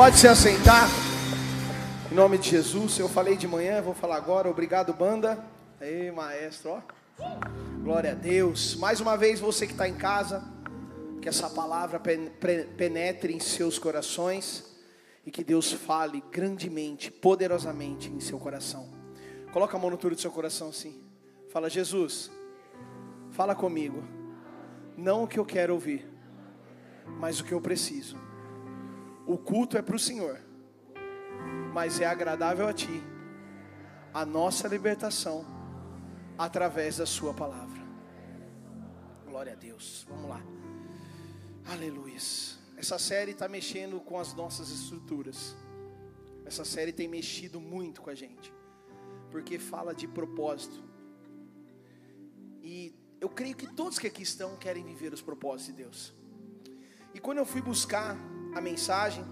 Pode se assentar. Em nome de Jesus, eu falei de manhã, vou falar agora. Obrigado, banda. Ei, maestro, ó. Glória a Deus. Mais uma vez, você que está em casa, que essa palavra penetre em seus corações e que Deus fale grandemente, poderosamente em seu coração. Coloca a mão no tudo do seu coração assim. Fala, Jesus, fala comigo. Não o que eu quero ouvir, mas o que eu preciso. O culto é para o Senhor, mas é agradável a Ti a nossa libertação através da Sua palavra. Glória a Deus. Vamos lá. Aleluia. Essa série está mexendo com as nossas estruturas. Essa série tem mexido muito com a gente, porque fala de propósito. E eu creio que todos que aqui estão querem viver os propósitos de Deus. E quando eu fui buscar a mensagem.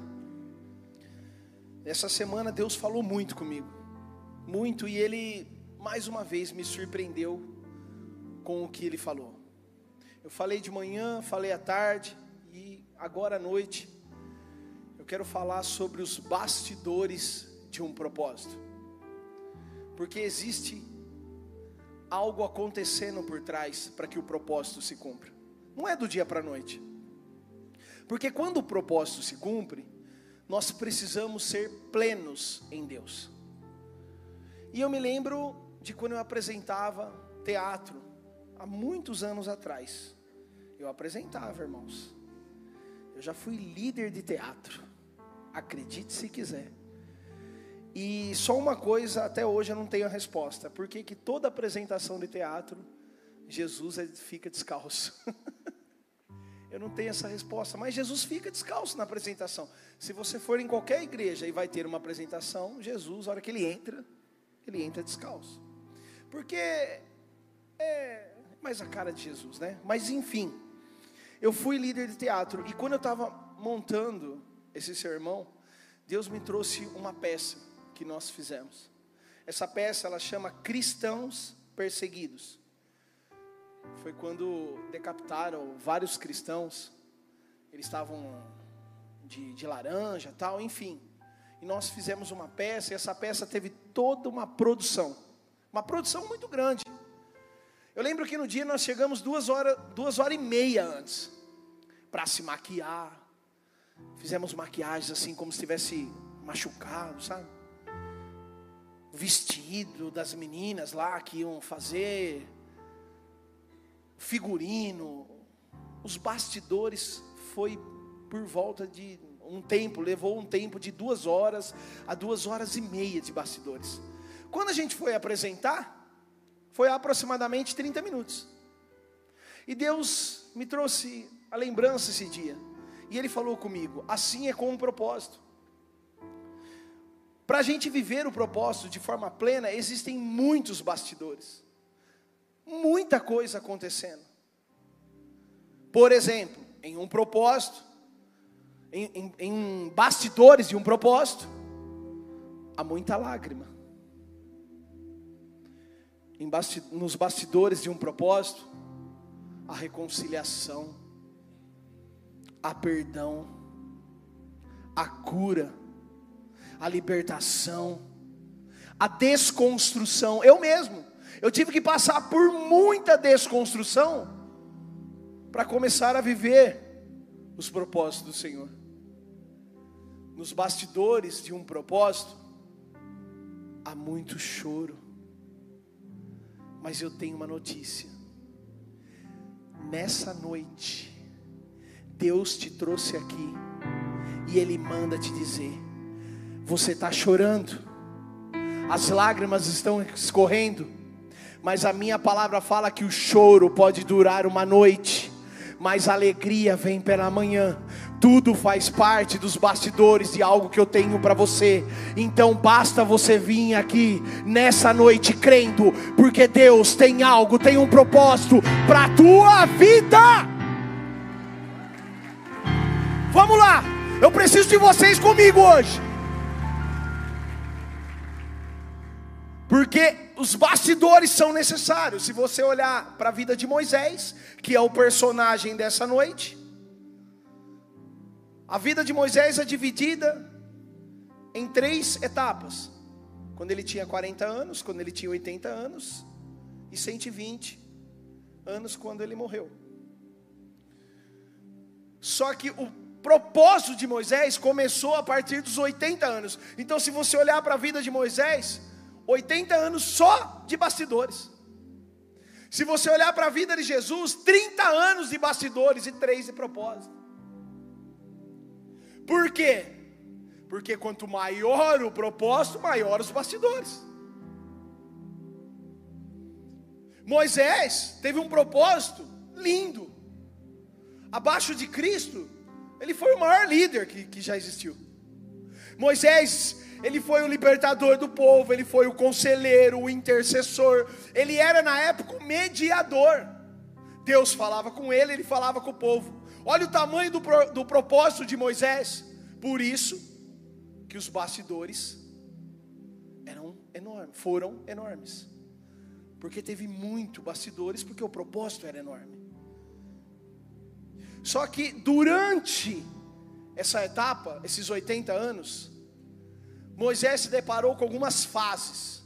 Essa semana Deus falou muito comigo, muito, e Ele mais uma vez me surpreendeu com o que Ele falou. Eu falei de manhã, falei à tarde, e agora à noite, eu quero falar sobre os bastidores de um propósito, porque existe algo acontecendo por trás para que o propósito se cumpra, não é do dia para a noite. Porque quando o propósito se cumpre, nós precisamos ser plenos em Deus. E eu me lembro de quando eu apresentava teatro, há muitos anos atrás. Eu apresentava, irmãos. Eu já fui líder de teatro. Acredite se quiser. E só uma coisa, até hoje eu não tenho a resposta. Por que, que toda apresentação de teatro, Jesus fica descalço? Eu não tenho essa resposta, mas Jesus fica descalço na apresentação. Se você for em qualquer igreja e vai ter uma apresentação, Jesus, a hora que ele entra, ele entra descalço. Porque é mais a cara de Jesus, né? Mas enfim, eu fui líder de teatro e quando eu estava montando esse sermão, Deus me trouxe uma peça que nós fizemos. Essa peça ela chama Cristãos Perseguidos foi quando decapitaram vários cristãos. Eles estavam de, de laranja, tal, enfim. E nós fizemos uma peça, e essa peça teve toda uma produção, uma produção muito grande. Eu lembro que no dia nós chegamos duas horas, duas horas e meia antes, para se maquiar. Fizemos maquiagens assim, como se estivesse machucado, sabe? Vestido das meninas lá que iam fazer figurino, os bastidores foi por volta de um tempo, levou um tempo de duas horas a duas horas e meia de bastidores. Quando a gente foi apresentar, foi aproximadamente 30 minutos. E Deus me trouxe a lembrança esse dia. E Ele falou comigo: assim é com um propósito. Para a gente viver o propósito de forma plena, existem muitos bastidores muita coisa acontecendo. Por exemplo, em um propósito, em, em, em bastidores de um propósito, há muita lágrima. Basti nos bastidores de um propósito, a reconciliação, a perdão, a cura, a libertação, a desconstrução. Eu mesmo, eu tive que passar por muita desconstrução para começar a viver os propósitos do Senhor. Nos bastidores de um propósito, há muito choro. Mas eu tenho uma notícia. Nessa noite, Deus te trouxe aqui e Ele manda te dizer: você está chorando, as lágrimas estão escorrendo, mas a minha palavra fala que o choro pode durar uma noite, mas a alegria vem pela manhã. Tudo faz parte dos bastidores de algo que eu tenho para você. Então basta você vir aqui nessa noite crendo, porque Deus tem algo, tem um propósito para a tua vida. Vamos lá, eu preciso de vocês comigo hoje. Porque os bastidores são necessários. Se você olhar para a vida de Moisés, que é o personagem dessa noite, a vida de Moisés é dividida em três etapas: quando ele tinha 40 anos, quando ele tinha 80 anos e 120 anos quando ele morreu. Só que o propósito de Moisés começou a partir dos 80 anos. Então, se você olhar para a vida de Moisés, 80 anos só de bastidores. Se você olhar para a vida de Jesus, 30 anos de bastidores e 3 de propósito. Por quê? Porque quanto maior o propósito, maior os bastidores. Moisés teve um propósito lindo. Abaixo de Cristo, ele foi o maior líder que, que já existiu. Moisés, ele foi o libertador do povo, ele foi o conselheiro, o intercessor, ele era na época o mediador. Deus falava com ele, ele falava com o povo. Olha o tamanho do, do propósito de Moisés. Por isso que os bastidores eram enormes, foram enormes. Porque teve muito bastidores, porque o propósito era enorme. Só que durante essa etapa, esses 80 anos, Moisés se deparou com algumas fases.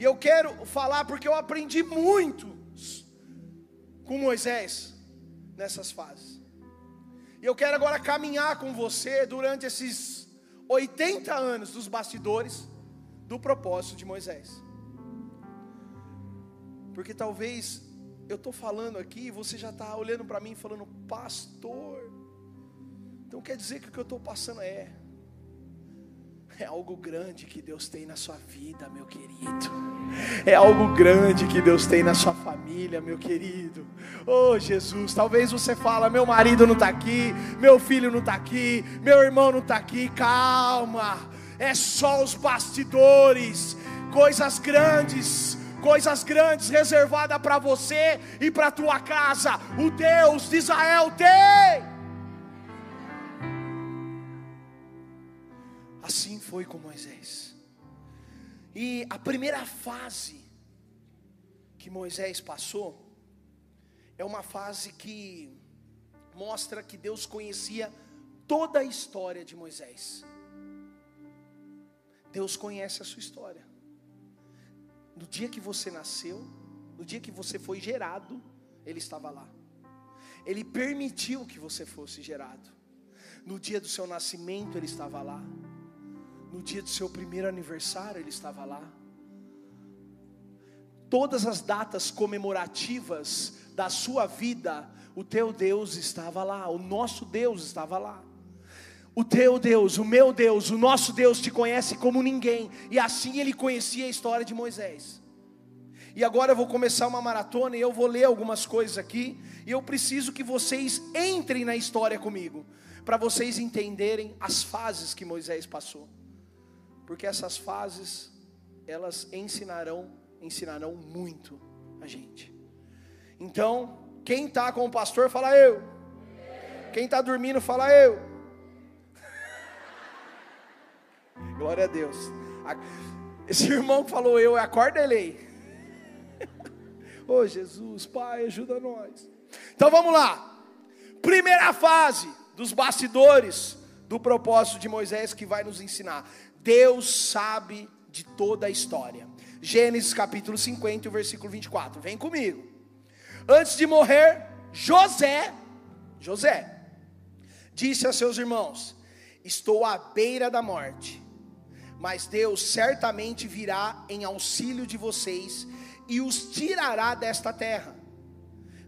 E eu quero falar porque eu aprendi muito com Moisés nessas fases. E eu quero agora caminhar com você durante esses 80 anos dos bastidores do propósito de Moisés. Porque talvez eu estou falando aqui, você já está olhando para mim falando, pastor. Então quer dizer que o que eu estou passando é é algo grande que Deus tem na sua vida, meu querido. É algo grande que Deus tem na sua família, meu querido. Oh Jesus, talvez você fala, meu marido não está aqui, meu filho não está aqui, meu irmão não está aqui. Calma, é só os bastidores, coisas grandes coisas grandes reservadas para você e para tua casa. O Deus de Israel tem. Assim foi com Moisés. E a primeira fase que Moisés passou é uma fase que mostra que Deus conhecia toda a história de Moisés. Deus conhece a sua história no dia que você nasceu, no dia que você foi gerado, Ele estava lá. Ele permitiu que você fosse gerado. No dia do seu nascimento, Ele estava lá. No dia do seu primeiro aniversário, Ele estava lá. Todas as datas comemorativas da sua vida, o teu Deus estava lá, o nosso Deus estava lá. O teu Deus, o meu Deus, o nosso Deus te conhece como ninguém, e assim ele conhecia a história de Moisés. E agora eu vou começar uma maratona e eu vou ler algumas coisas aqui, e eu preciso que vocês entrem na história comigo, para vocês entenderem as fases que Moisés passou. Porque essas fases, elas ensinarão, ensinarão muito a gente. Então, quem está com o pastor, fala eu. Quem está dormindo, fala eu. Glória a Deus. Esse irmão que falou eu, acorda ele Oh Jesus, Pai, ajuda nós. Então vamos lá. Primeira fase dos bastidores do propósito de Moisés que vai nos ensinar. Deus sabe de toda a história. Gênesis capítulo 50, versículo 24. Vem comigo. Antes de morrer, José, José, disse a seus irmãos: Estou à beira da morte mas Deus certamente virá em auxílio de vocês e os tirará desta terra,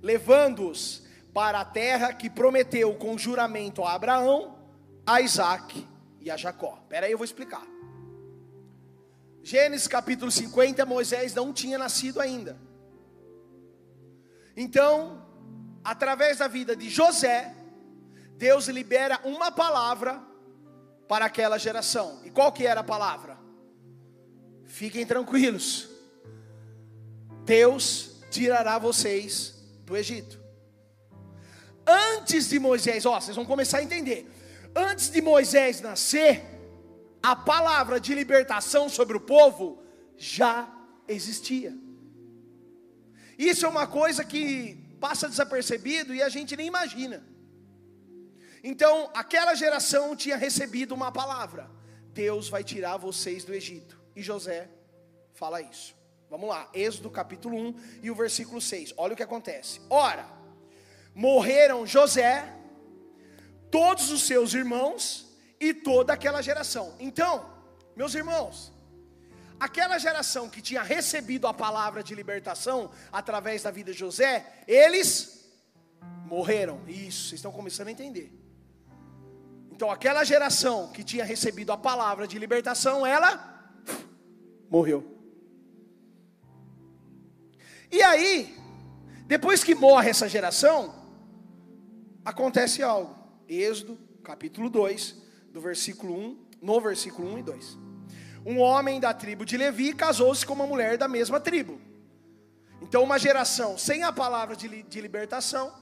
levando-os para a terra que prometeu com juramento a Abraão, a Isaac e a Jacó. Espera aí, eu vou explicar. Gênesis capítulo 50, Moisés não tinha nascido ainda. Então, através da vida de José, Deus libera uma palavra para aquela geração. E qual que era a palavra? Fiquem tranquilos. Deus tirará vocês do Egito. Antes de Moisés, ó, vocês vão começar a entender. Antes de Moisés nascer, a palavra de libertação sobre o povo já existia. Isso é uma coisa que passa desapercebido e a gente nem imagina. Então, aquela geração tinha recebido uma palavra: Deus vai tirar vocês do Egito. E José fala isso. Vamos lá, Êxodo capítulo 1 e o versículo 6. Olha o que acontece. Ora, morreram José, todos os seus irmãos e toda aquela geração. Então, meus irmãos, aquela geração que tinha recebido a palavra de libertação através da vida de José, eles morreram. Isso, vocês estão começando a entender. Então, aquela geração que tinha recebido a palavra de libertação, ela morreu. E aí, depois que morre essa geração, acontece algo. Êxodo, capítulo 2, do versículo 1, no versículo 1 e 2. Um homem da tribo de Levi casou-se com uma mulher da mesma tribo. Então, uma geração sem a palavra de, de libertação,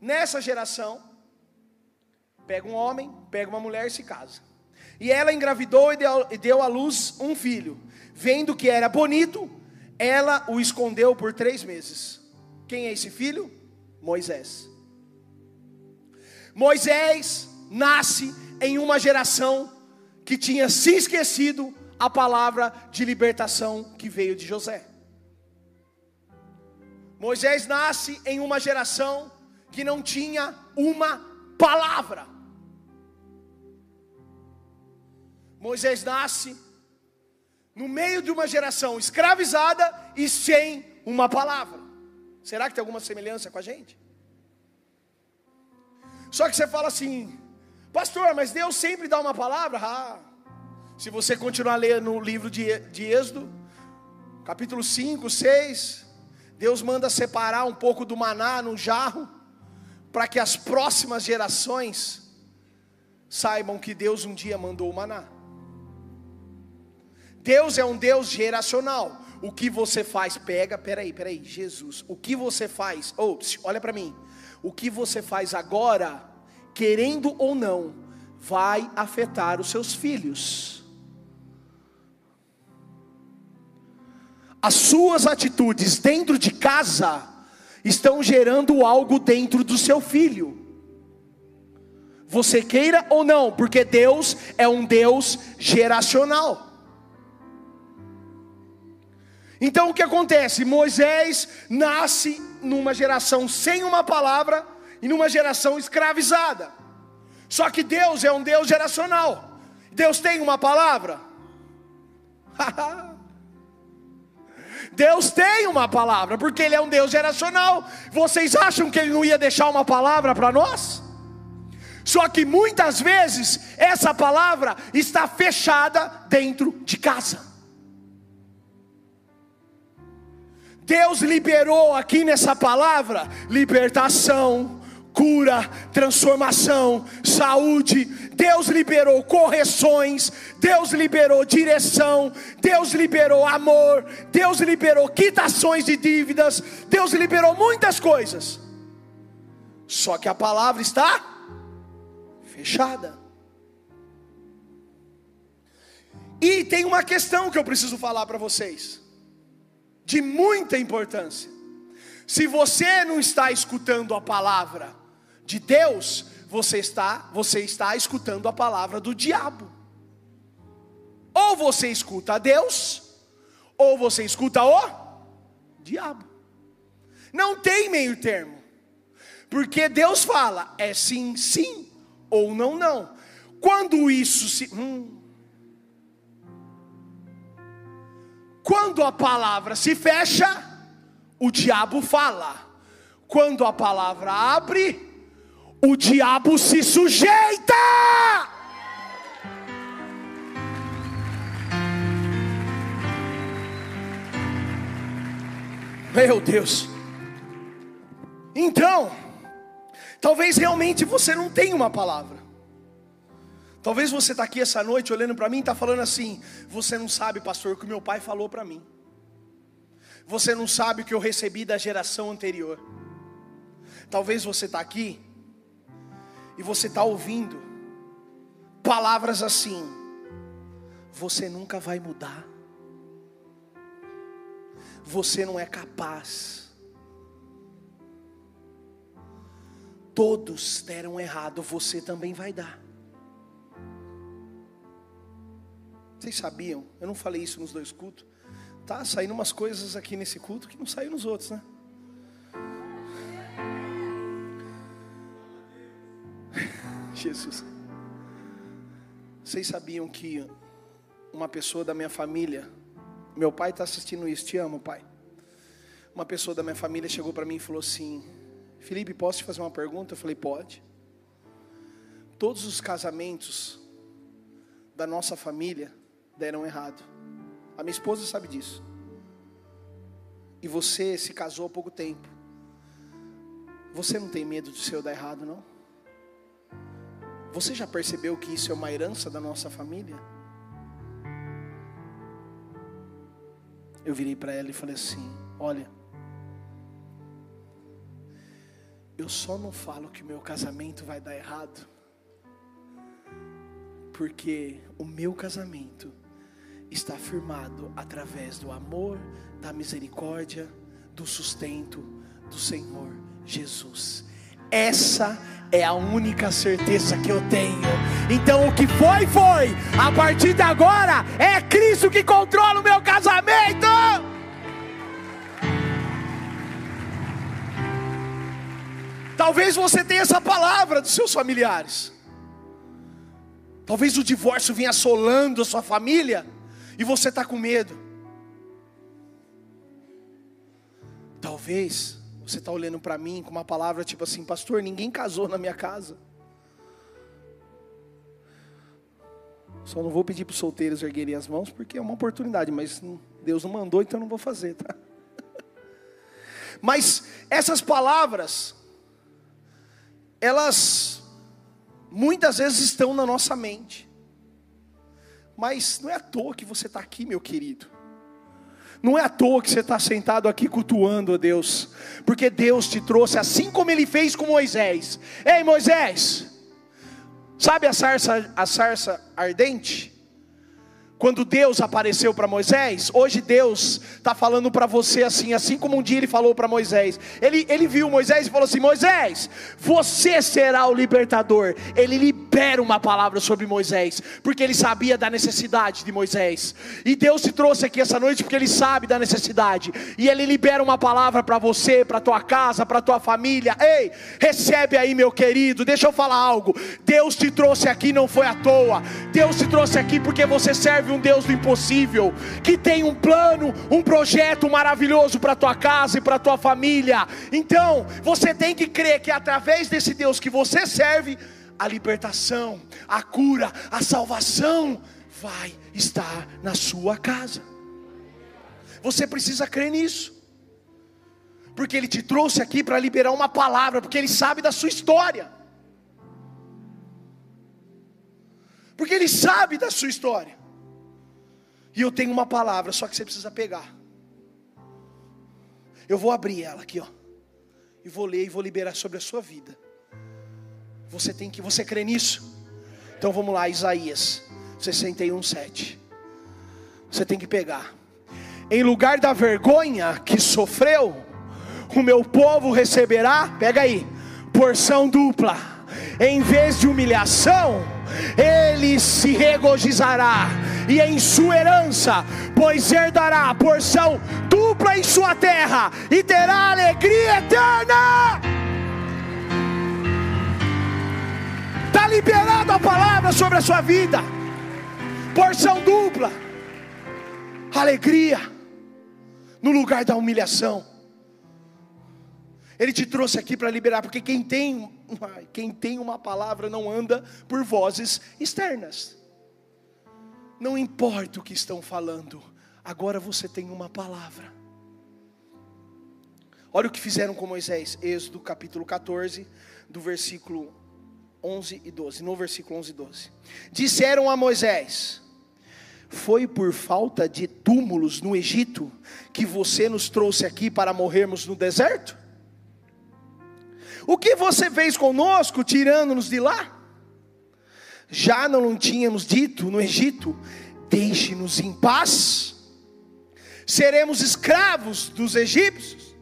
nessa geração, Pega um homem, pega uma mulher e se casa. E ela engravidou e deu, e deu à luz um filho. Vendo que era bonito, ela o escondeu por três meses. Quem é esse filho? Moisés. Moisés nasce em uma geração que tinha se esquecido a palavra de libertação que veio de José. Moisés nasce em uma geração que não tinha uma palavra. Moisés nasce no meio de uma geração escravizada e sem uma palavra. Será que tem alguma semelhança com a gente? Só que você fala assim, pastor, mas Deus sempre dá uma palavra? Ah, se você continuar lendo o livro de, de Êxodo, capítulo 5, 6, Deus manda separar um pouco do maná num jarro, para que as próximas gerações saibam que Deus um dia mandou o maná. Deus é um Deus geracional. O que você faz, pega, peraí, peraí, Jesus, o que você faz, oh, olha para mim, o que você faz agora, querendo ou não, vai afetar os seus filhos. As suas atitudes dentro de casa estão gerando algo dentro do seu filho. Você queira ou não, porque Deus é um Deus geracional. Então o que acontece? Moisés nasce numa geração sem uma palavra e numa geração escravizada. Só que Deus é um Deus geracional. Deus tem uma palavra? Deus tem uma palavra, porque Ele é um Deus geracional. Vocês acham que Ele não ia deixar uma palavra para nós? Só que muitas vezes essa palavra está fechada dentro de casa. Deus liberou aqui nessa palavra libertação, cura, transformação, saúde. Deus liberou correções, Deus liberou direção, Deus liberou amor, Deus liberou quitações de dívidas, Deus liberou muitas coisas. Só que a palavra está fechada. E tem uma questão que eu preciso falar para vocês de muita importância. Se você não está escutando a palavra de Deus, você está, você está escutando a palavra do diabo. Ou você escuta a Deus, ou você escuta o diabo. Não tem meio termo. Porque Deus fala, é sim, sim, ou não, não. Quando isso se. Hum, Quando a palavra se fecha, o diabo fala. Quando a palavra abre, o diabo se sujeita. Meu Deus. Então, talvez realmente você não tenha uma palavra. Talvez você está aqui essa noite olhando para mim e está falando assim: Você não sabe, pastor, o que meu pai falou para mim. Você não sabe o que eu recebi da geração anterior. Talvez você está aqui e você está ouvindo palavras assim: Você nunca vai mudar. Você não é capaz. todos deram errado, você também vai dar. Vocês sabiam? Eu não falei isso nos dois cultos. Tá saindo umas coisas aqui nesse culto que não saiu nos outros, né? Jesus. Vocês sabiam que uma pessoa da minha família, meu pai está assistindo isso, te amo, pai. Uma pessoa da minha família chegou para mim e falou assim: Felipe, posso te fazer uma pergunta? Eu falei: pode. Todos os casamentos da nossa família deram errado. A minha esposa sabe disso. E você se casou há pouco tempo. Você não tem medo de seu dar errado, não? Você já percebeu que isso é uma herança da nossa família? Eu virei para ela e falei assim: Olha, eu só não falo que o meu casamento vai dar errado, porque o meu casamento está firmado através do amor, da misericórdia, do sustento do Senhor Jesus. Essa é a única certeza que eu tenho. Então o que foi, foi. A partir de agora, é Cristo que controla o meu casamento. Talvez você tenha essa palavra dos seus familiares. Talvez o divórcio venha assolando a sua família e você está com medo. Talvez você está olhando para mim com uma palavra tipo assim, pastor, ninguém casou na minha casa. Só não vou pedir para os solteiros erguerem as mãos, porque é uma oportunidade, mas Deus não mandou, então não vou fazer, tá? Mas essas palavras, elas muitas vezes estão na nossa mente. Mas não é à toa que você está aqui, meu querido. Não é à toa que você está sentado aqui cultuando a Deus, porque Deus te trouxe assim como Ele fez com Moisés. Ei, Moisés, sabe a sarça, a sarça ardente? Quando Deus apareceu para Moisés, hoje Deus está falando para você assim, assim como um dia Ele falou para Moisés. Ele, ele viu Moisés e falou assim: Moisés, você será o libertador. Ele libera uma palavra sobre Moisés, porque ele sabia da necessidade de Moisés. E Deus te trouxe aqui essa noite porque Ele sabe da necessidade. E Ele libera uma palavra para você, para tua casa, para tua família. Ei, recebe aí, meu querido. Deixa eu falar algo. Deus te trouxe aqui não foi à toa. Deus te trouxe aqui porque você serve um Deus do impossível, que tem um plano, um projeto maravilhoso para tua casa e para tua família. Então, você tem que crer que através desse Deus que você serve, a libertação, a cura, a salvação vai estar na sua casa. Você precisa crer nisso. Porque ele te trouxe aqui para liberar uma palavra, porque ele sabe da sua história. Porque ele sabe da sua história. E eu tenho uma palavra, só que você precisa pegar. Eu vou abrir ela aqui, ó. E vou ler e vou liberar sobre a sua vida. Você tem que, você crê nisso? Então vamos lá, Isaías 61, 7. Você tem que pegar. Em lugar da vergonha que sofreu, o meu povo receberá, pega aí, porção dupla. Em vez de humilhação, ele se regozijará e em sua herança, pois herdará porção dupla em sua terra e terá alegria eterna. Está liberado a palavra sobre a sua vida, porção dupla, alegria no lugar da humilhação. Ele te trouxe aqui para liberar, porque quem tem, quem tem uma palavra não anda por vozes externas. Não importa o que estão falando, agora você tem uma palavra. Olha o que fizeram com Moisés, Êxodo capítulo 14, do versículo 11 e 12. No versículo 11 e 12: Disseram a Moisés: Foi por falta de túmulos no Egito que você nos trouxe aqui para morrermos no deserto? O que você fez conosco, tirando-nos de lá? Já não tínhamos dito no Egito: deixe-nos em paz, seremos escravos dos egípcios.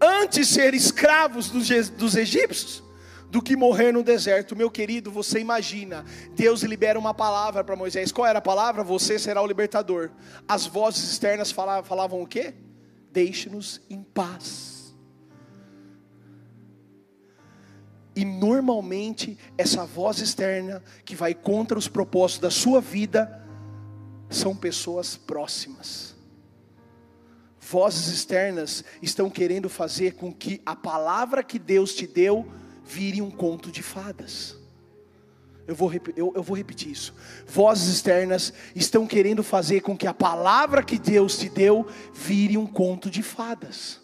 Antes ser escravos dos, dos egípcios, do que morrer no deserto. Meu querido, você imagina, Deus libera uma palavra para Moisés. Qual era a palavra? Você será o libertador. As vozes externas falavam, falavam o quê? Deixe-nos em paz. E normalmente essa voz externa que vai contra os propósitos da sua vida são pessoas próximas vozes externas estão querendo fazer com que a palavra que Deus te deu vire um conto de fadas. Eu vou, eu, eu vou repetir isso. Vozes externas estão querendo fazer com que a palavra que Deus te deu vire um conto de fadas.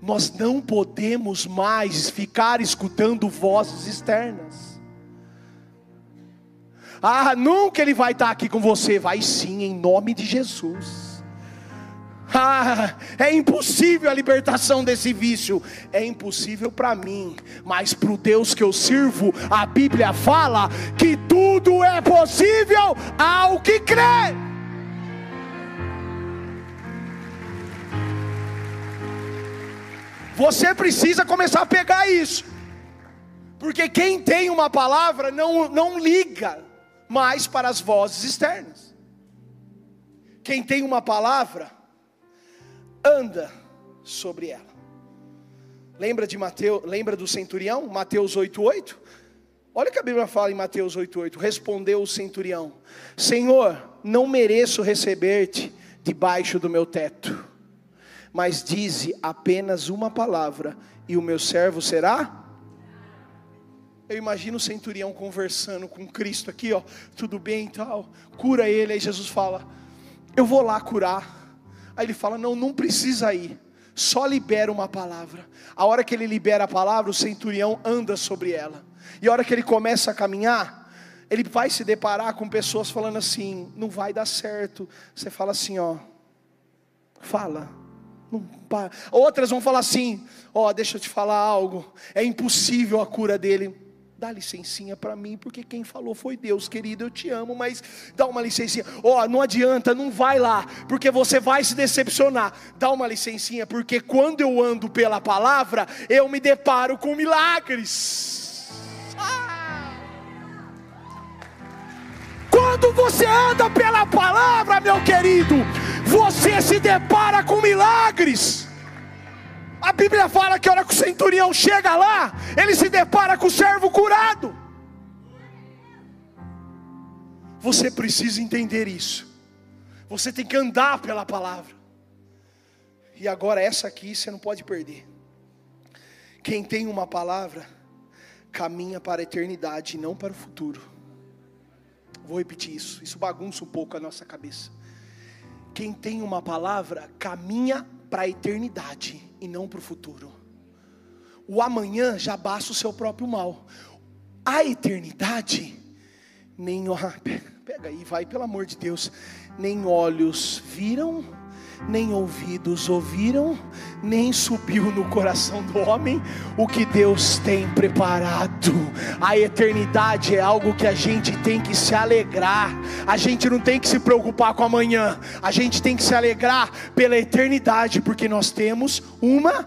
Nós não podemos mais ficar escutando vozes externas. Ah, nunca ele vai estar aqui com você. Vai sim, em nome de Jesus. Ah, é impossível a libertação desse vício. É impossível para mim, mas para o Deus que eu sirvo, a Bíblia fala que tudo é possível ao que crê. Você precisa começar a pegar isso, porque quem tem uma palavra não, não liga mais para as vozes externas. Quem tem uma palavra, anda sobre ela. Lembra de Mateus, lembra do centurião, Mateus 8:8? Olha o que a Bíblia fala em Mateus 8:8. Respondeu o centurião: Senhor, não mereço receber-te debaixo do meu teto. Mas dize apenas uma palavra e o meu servo será eu imagino o centurião conversando com Cristo aqui, ó, tudo bem e tal, cura ele, aí Jesus fala: Eu vou lá curar. Aí ele fala: Não, não precisa ir, só libera uma palavra. A hora que ele libera a palavra, o centurião anda sobre ela. E a hora que ele começa a caminhar, ele vai se deparar com pessoas falando assim: Não vai dar certo. Você fala assim: Ó, fala. Outras vão falar assim: Ó, deixa eu te falar algo. É impossível a cura dele Dá licencinha para mim, porque quem falou foi Deus, querido. Eu te amo, mas dá uma licencinha. Ó, oh, não adianta, não vai lá, porque você vai se decepcionar. Dá uma licencinha, porque quando eu ando pela palavra, eu me deparo com milagres. Ah! Quando você anda pela palavra, meu querido, você se depara com milagres. A Bíblia fala que a hora que o centurião chega lá, ele se depara com o servo curado. Você precisa entender isso. Você tem que andar pela palavra. E agora essa aqui você não pode perder. Quem tem uma palavra caminha para a eternidade e não para o futuro. Vou repetir isso. Isso bagunça um pouco a nossa cabeça. Quem tem uma palavra caminha para a eternidade e não para o futuro. O amanhã já basta o seu próprio mal. A eternidade, nem pega aí, vai pelo amor de Deus, nem olhos viram nem ouvidos ouviram, nem subiu no coração do homem o que Deus tem preparado. A eternidade é algo que a gente tem que se alegrar, a gente não tem que se preocupar com amanhã, a gente tem que se alegrar pela eternidade, porque nós temos uma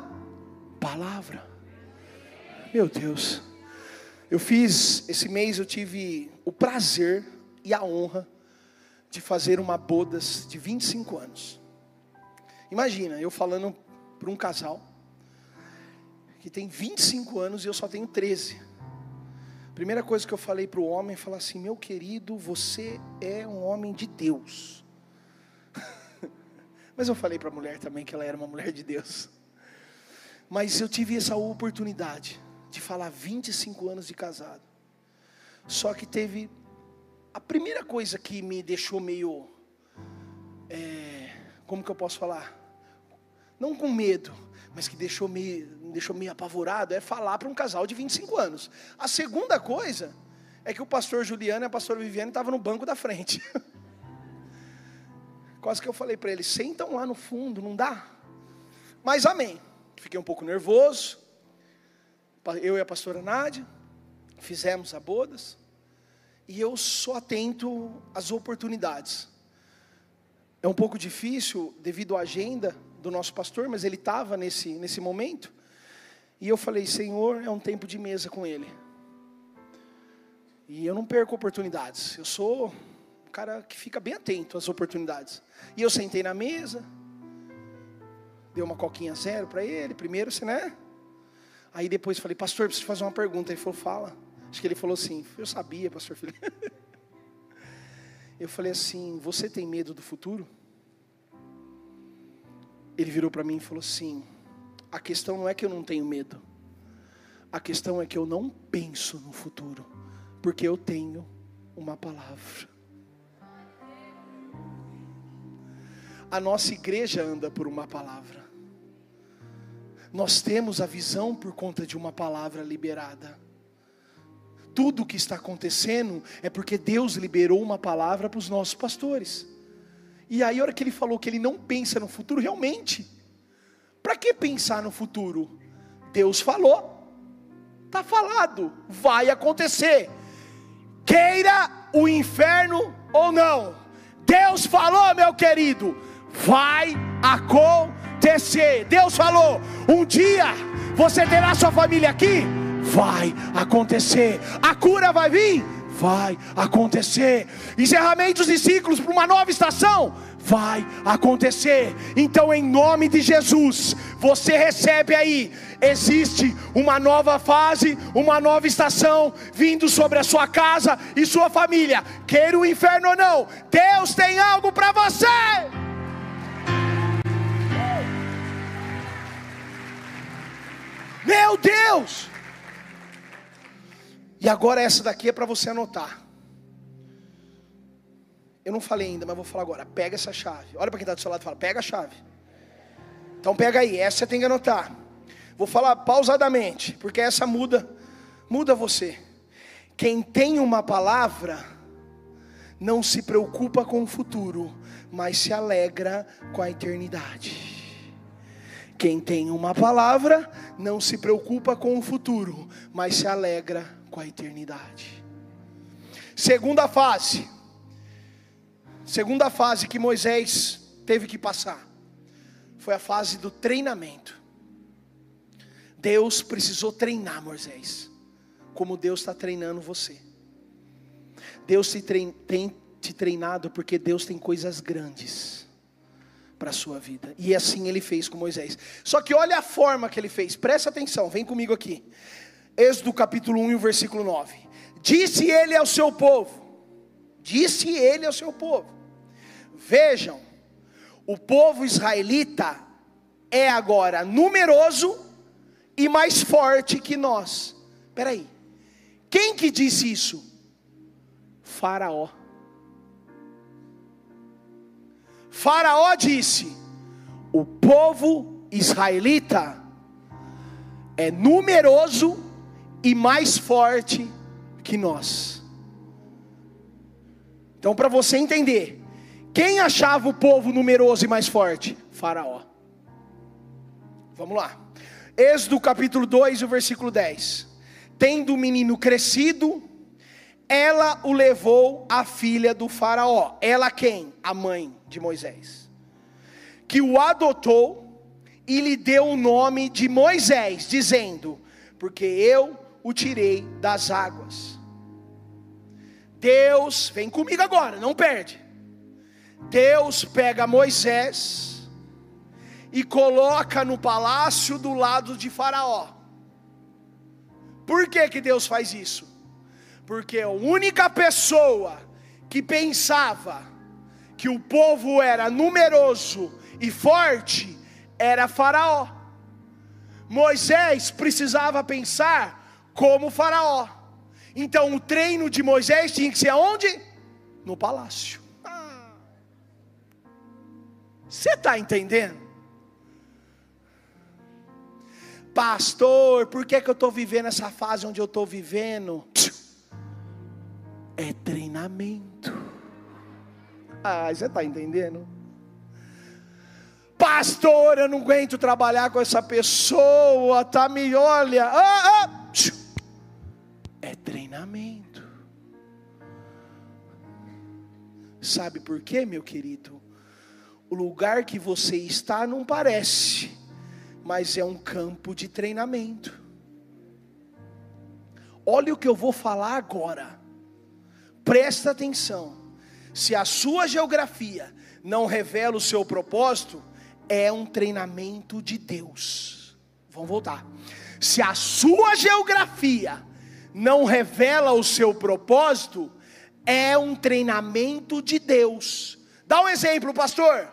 palavra. Meu Deus, eu fiz, esse mês eu tive o prazer e a honra de fazer uma bodas de 25 anos. Imagina, eu falando para um casal que tem 25 anos e eu só tenho 13. Primeira coisa que eu falei para o homem, falar assim: "Meu querido, você é um homem de Deus". Mas eu falei para a mulher também que ela era uma mulher de Deus. Mas eu tive essa oportunidade de falar 25 anos de casado. Só que teve a primeira coisa que me deixou meio é, como que eu posso falar? não com medo, mas que deixou me deixou meio apavorado, é falar para um casal de 25 anos. A segunda coisa é que o pastor Juliano e a pastora Viviane estavam no banco da frente. Quase que eu falei para eles: sentam lá no fundo, não dá? Mas amém. Fiquei um pouco nervoso. Eu e a pastora Nádia fizemos a bodas. E eu sou atento às oportunidades. É um pouco difícil devido à agenda do nosso pastor, mas ele estava nesse, nesse momento. E eu falei, Senhor, é um tempo de mesa com Ele. E eu não perco oportunidades. Eu sou um cara que fica bem atento às oportunidades. E eu sentei na mesa, dei uma coquinha zero para ele, primeiro, você né? Aí depois falei, pastor, preciso fazer uma pergunta. Ele falou, fala. Acho que ele falou assim, eu sabia, pastor Felipe. Eu falei assim, você tem medo do futuro? Ele virou para mim e falou assim: a questão não é que eu não tenho medo, a questão é que eu não penso no futuro porque eu tenho uma palavra. A nossa igreja anda por uma palavra. Nós temos a visão por conta de uma palavra liberada. Tudo o que está acontecendo é porque Deus liberou uma palavra para os nossos pastores. E aí, a hora que ele falou que ele não pensa no futuro, realmente, para que pensar no futuro? Deus falou, está falado, vai acontecer queira o inferno ou não. Deus falou, meu querido, vai acontecer. Deus falou, um dia você terá sua família aqui, vai acontecer. A cura vai vir, vai acontecer. Encerramentos de ciclos para uma nova estação, vai acontecer. Então, em nome de Jesus, você recebe aí. Existe uma nova fase, uma nova estação vindo sobre a sua casa e sua família. Queira o inferno ou não, Deus tem algo para você. Meu Deus! E agora essa daqui é para você anotar. Eu não falei ainda, mas vou falar agora. Pega essa chave. Olha para quem está do seu lado e fala: pega a chave. Então pega aí, essa você tem que anotar. Vou falar pausadamente, porque essa muda, muda você. Quem tem uma palavra não se preocupa com o futuro, mas se alegra com a eternidade. Quem tem uma palavra não se preocupa com o futuro, mas se alegra com a eternidade. Segunda fase. Segunda fase que Moisés teve que passar foi a fase do treinamento. Deus precisou treinar Moisés, como Deus está treinando você. Deus te trein, tem te treinado porque Deus tem coisas grandes para a sua vida. E assim ele fez com Moisés. Só que olha a forma que ele fez, presta atenção, vem comigo aqui. Êxodo capítulo 1 e versículo 9. Disse ele ao seu povo, disse ele ao seu povo: Vejam, o povo israelita é agora numeroso e mais forte que nós. Espera aí, quem que disse isso? Faraó. Faraó disse: o povo israelita é numeroso e mais forte que nós. Então, para você entender, quem achava o povo numeroso e mais forte? Faraó. Vamos lá. Êxodo capítulo 2, o versículo 10. Tendo o menino crescido, ela o levou à filha do Faraó. Ela quem? A mãe de Moisés. Que o adotou e lhe deu o nome de Moisés, dizendo: Porque eu o tirei das águas. Deus, vem comigo agora, não perde. Deus pega Moisés e coloca no palácio do lado de Faraó. Por que, que Deus faz isso? Porque a única pessoa que pensava que o povo era numeroso e forte era Faraó. Moisés precisava pensar como Faraó. Então o treino de Moisés tinha que ser aonde? No palácio. Você está entendendo? Pastor, por que, que eu estou vivendo essa fase onde eu estou vivendo? É treinamento. Ah, você está entendendo? Pastor, eu não aguento trabalhar com essa pessoa, tá me olha. Ah, ah treinamento. Sabe por quê, meu querido? O lugar que você está não parece, mas é um campo de treinamento. Olha o que eu vou falar agora. Presta atenção. Se a sua geografia não revela o seu propósito, é um treinamento de Deus. Vamos voltar. Se a sua geografia não revela o seu propósito, é um treinamento de Deus. Dá um exemplo, pastor.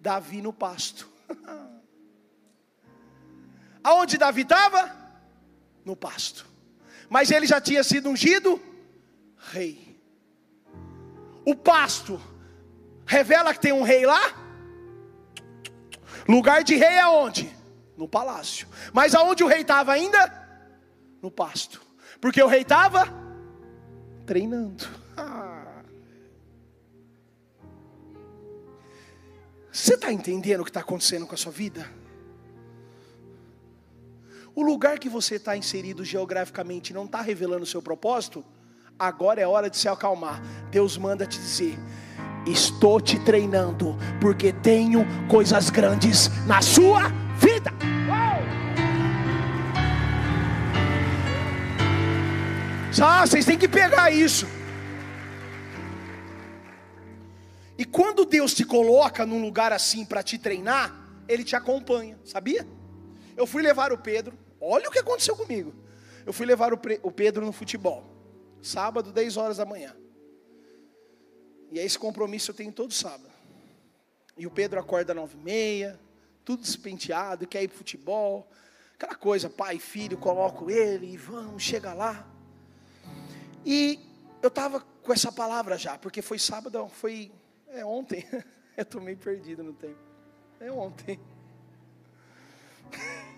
Davi no pasto. Aonde Davi estava? No pasto. Mas ele já tinha sido ungido rei. O pasto revela que tem um rei lá? Lugar de rei é onde? No palácio. Mas aonde o rei estava ainda? No pasto. Porque o rei estava treinando. Você está entendendo o que está acontecendo com a sua vida? O lugar que você está inserido geograficamente não está revelando o seu propósito? Agora é hora de se acalmar. Deus manda te dizer: Estou te treinando, porque tenho coisas grandes na sua vida. Ah, vocês têm que pegar isso. E quando Deus te coloca num lugar assim para te treinar, Ele te acompanha, sabia? Eu fui levar o Pedro, olha o que aconteceu comigo. Eu fui levar o Pedro no futebol, sábado, 10 horas da manhã. E esse compromisso eu tenho todo sábado. E o Pedro acorda e meia, tudo despenteado, quer ir para futebol. Aquela coisa, pai filho, coloco ele e vamos, chega lá. E eu estava com essa palavra já, porque foi sábado, foi é ontem. eu estou meio perdido no tempo. É ontem.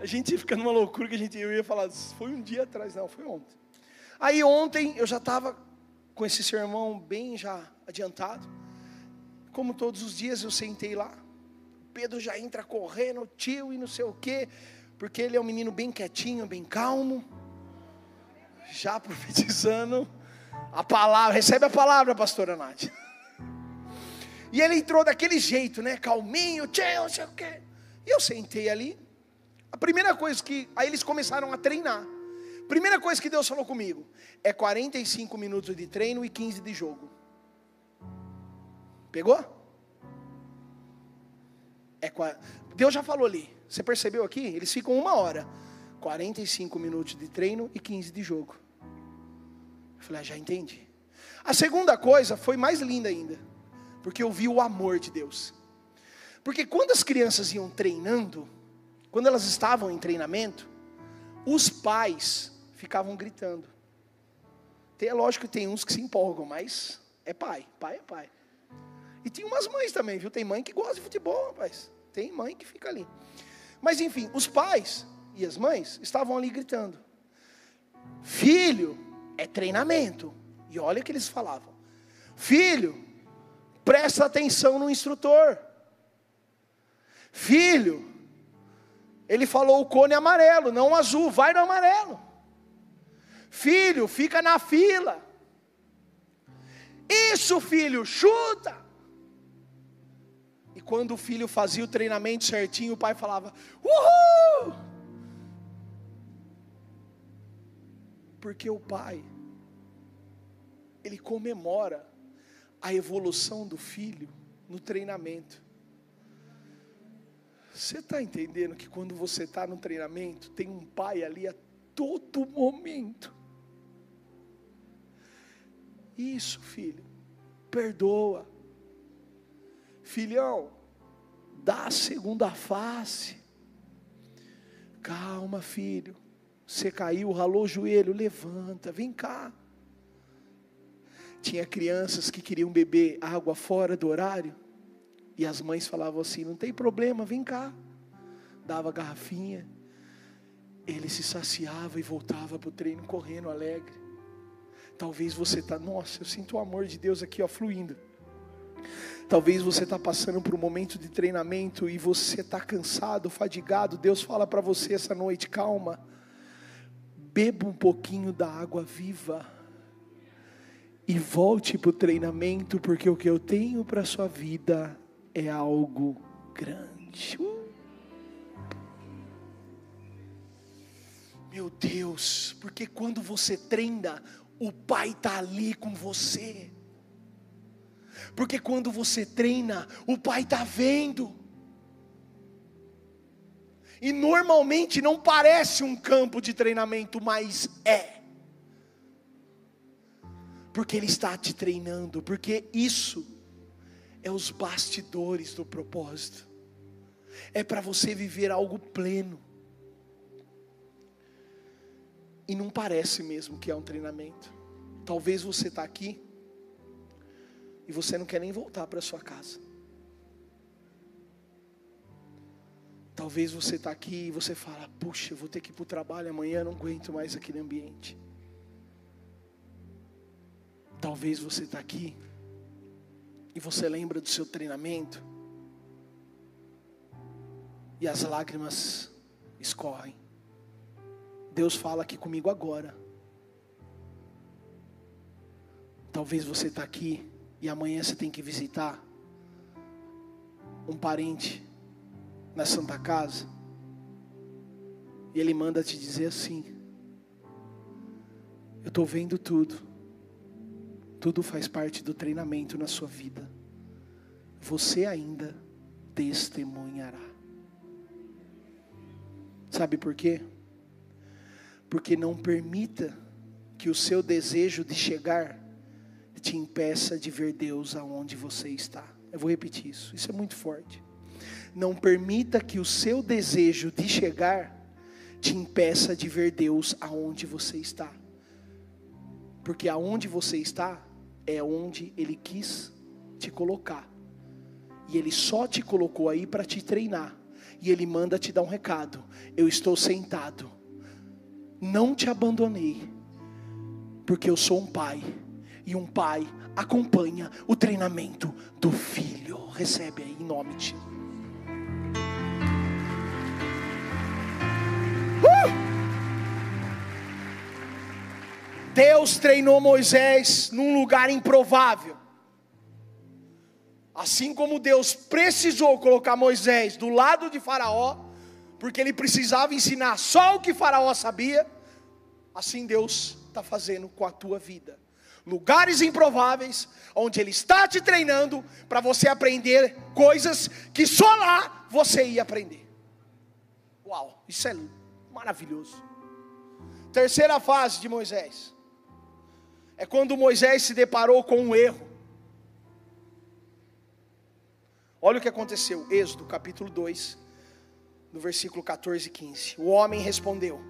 A gente fica numa loucura que a gente eu ia falar, foi um dia atrás, não, foi ontem. Aí ontem eu já estava com esse sermão bem já adiantado. Como todos os dias eu sentei lá. Pedro já entra correndo, tio e não sei o quê, porque ele é um menino bem quietinho, bem calmo. Já profetizando a palavra, recebe a palavra, pastora Nath. E ele entrou daquele jeito, né? Calminho, tchau, não sei o quê. E eu sentei ali. A primeira coisa que. Aí eles começaram a treinar. Primeira coisa que Deus falou comigo: é 45 minutos de treino e 15 de jogo. Pegou? É, Deus já falou ali. Você percebeu aqui? Eles ficam uma hora. 45 minutos de treino e 15 de jogo. Eu falei, ah, já entendi. A segunda coisa foi mais linda ainda, porque eu vi o amor de Deus. Porque quando as crianças iam treinando, quando elas estavam em treinamento, os pais ficavam gritando. Tem, é lógico que tem uns que se empolgam, mas é pai, pai é pai. E tinha umas mães também, viu? Tem mãe que gosta de futebol, rapaz. Tem mãe que fica ali. Mas enfim, os pais e as mães estavam ali gritando: Filho, é treinamento. E olha o que eles falavam: Filho, presta atenção no instrutor. Filho, ele falou o cone amarelo, não o azul, vai no amarelo. Filho, fica na fila. Isso, filho, chuta. E quando o filho fazia o treinamento certinho, o pai falava: Uhul! Porque o pai, ele comemora a evolução do filho no treinamento. Você está entendendo que quando você está no treinamento, tem um pai ali a todo momento. Isso, filho, perdoa. Filhão, dá a segunda face. Calma, filho. Você caiu, ralou o joelho, levanta, vem cá. Tinha crianças que queriam beber água fora do horário. E as mães falavam assim: não tem problema, vem cá. Dava garrafinha. Ele se saciava e voltava para o treino correndo alegre. Talvez você está, nossa, eu sinto o amor de Deus aqui ó, fluindo. Talvez você está passando por um momento de treinamento e você está cansado, fadigado. Deus fala para você essa noite: calma, beba um pouquinho da água viva e volte para o treinamento, porque o que eu tenho para a sua vida é algo grande. Uh. Meu Deus, porque quando você treina, o Pai está ali com você. Porque quando você treina, o Pai está vendo. E normalmente não parece um campo de treinamento, mas é. Porque Ele está te treinando, porque isso é os bastidores do propósito, é para você viver algo pleno. E não parece mesmo que é um treinamento. Talvez você está aqui e você não quer nem voltar para sua casa. Talvez você está aqui e você fala: Puxa, eu vou ter que ir para o trabalho amanhã, não aguento mais aquele ambiente. Talvez você está aqui e você lembra do seu treinamento e as lágrimas escorrem. Deus fala aqui comigo agora. Talvez você está aqui e amanhã você tem que visitar um parente na Santa Casa, e Ele manda te dizer assim: Eu estou vendo tudo, tudo faz parte do treinamento na sua vida, você ainda testemunhará. Sabe por quê? Porque não permita que o seu desejo de chegar te impeça de ver Deus aonde você está. Eu vou repetir isso, isso é muito forte. Não permita que o seu desejo de chegar te impeça de ver Deus aonde você está. Porque aonde você está é onde Ele quis te colocar. E Ele só te colocou aí para te treinar. E Ele manda te dar um recado: Eu estou sentado, não te abandonei, porque eu sou um pai, e um pai acompanha o treinamento do filho. Recebe aí em nome de Jesus. Deus treinou Moisés num lugar improvável. Assim como Deus precisou colocar Moisés do lado de Faraó, porque ele precisava ensinar só o que Faraó sabia, assim Deus está fazendo com a tua vida. Lugares improváveis, onde Ele está te treinando para você aprender coisas que só lá você ia aprender. Uau, isso é maravilhoso. Terceira fase de Moisés é quando Moisés se deparou com um erro. Olha o que aconteceu, Êxodo capítulo 2, no versículo 14 e 15. O homem respondeu: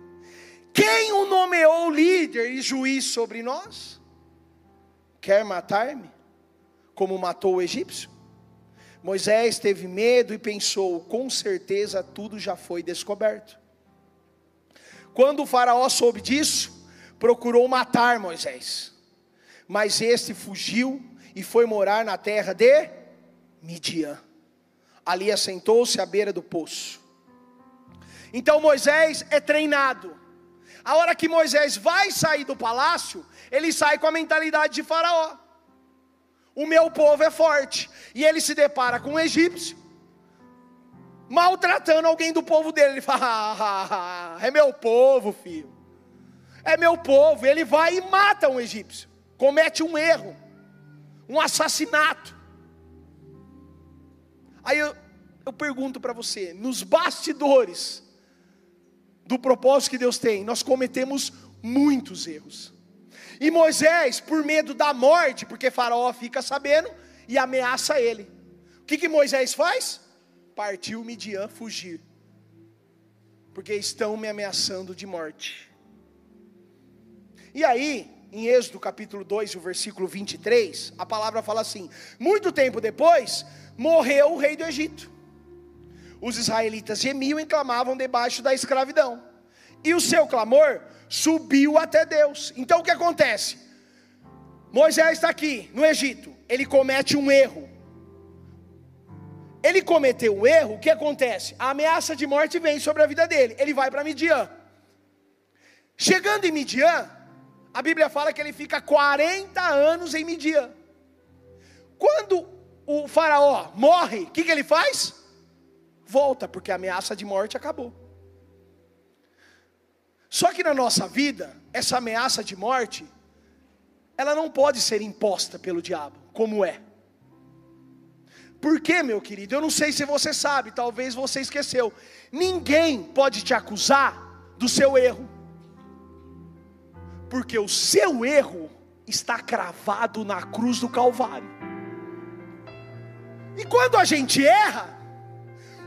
Quem o nomeou líder e juiz sobre nós? Quer matar-me, como matou o egípcio? Moisés teve medo e pensou: com certeza tudo já foi descoberto. Quando o Faraó soube disso, procurou matar Moisés mas este fugiu e foi morar na terra de Midian. Ali assentou-se à beira do poço. Então Moisés é treinado. A hora que Moisés vai sair do palácio, ele sai com a mentalidade de Faraó. O meu povo é forte. E ele se depara com um egípcio, maltratando alguém do povo dele. Ele fala: ah, é meu povo, filho. É meu povo. Ele vai e mata um egípcio comete um erro, um assassinato. Aí eu, eu pergunto para você: nos bastidores do propósito que Deus tem, nós cometemos muitos erros. E Moisés, por medo da morte, porque Faraó fica sabendo e ameaça ele. O que, que Moisés faz? Partiu Midian fugir, porque estão me ameaçando de morte. E aí, em Êxodo capítulo 2, o versículo 23, a palavra fala assim: Muito tempo depois, morreu o rei do Egito. Os israelitas gemiam e clamavam debaixo da escravidão. E o seu clamor subiu até Deus. Então o que acontece? Moisés está aqui no Egito, ele comete um erro. Ele cometeu o um erro, o que acontece? A ameaça de morte vem sobre a vida dele. Ele vai para Midian. Chegando em Midian, a Bíblia fala que ele fica 40 anos em Midian. Quando o faraó morre, o que, que ele faz? volta, porque a ameaça de morte acabou. Só que na nossa vida, essa ameaça de morte, ela não pode ser imposta pelo diabo, como é. Por quê, meu querido? Eu não sei se você sabe, talvez você esqueceu. Ninguém pode te acusar do seu erro, porque o seu erro está cravado na cruz do Calvário. E quando a gente erra,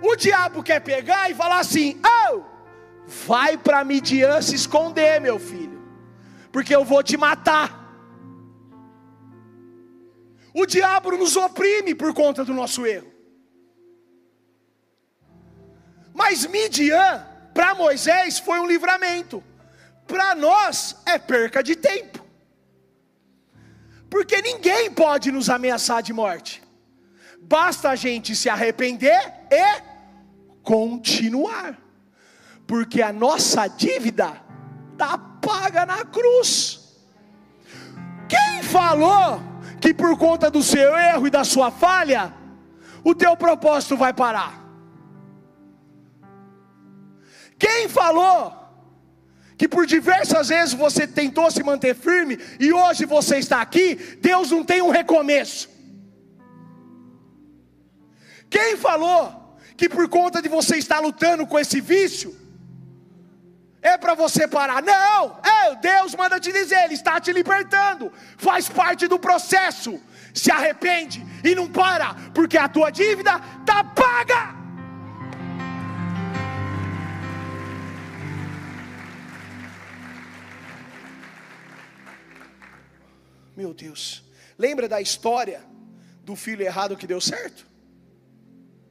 o diabo quer pegar e falar assim: oh, vai para Midian se esconder, meu filho, porque eu vou te matar. O diabo nos oprime por conta do nosso erro. Mas Midian, para Moisés, foi um livramento, para nós é perca de tempo, porque ninguém pode nos ameaçar de morte, basta a gente se arrepender e continuar, porque a nossa dívida está paga na cruz. Quem falou que por conta do seu erro e da sua falha, o teu propósito vai parar. Quem falou que por diversas vezes você tentou se manter firme e hoje você está aqui, Deus não tem um recomeço. Quem falou que por conta de você estar lutando com esse vício, é para você parar. Não, é, Deus manda te dizer, Ele está te libertando, faz parte do processo. Se arrepende e não para, porque a tua dívida está paga. Meu Deus, lembra da história do filho errado que deu certo?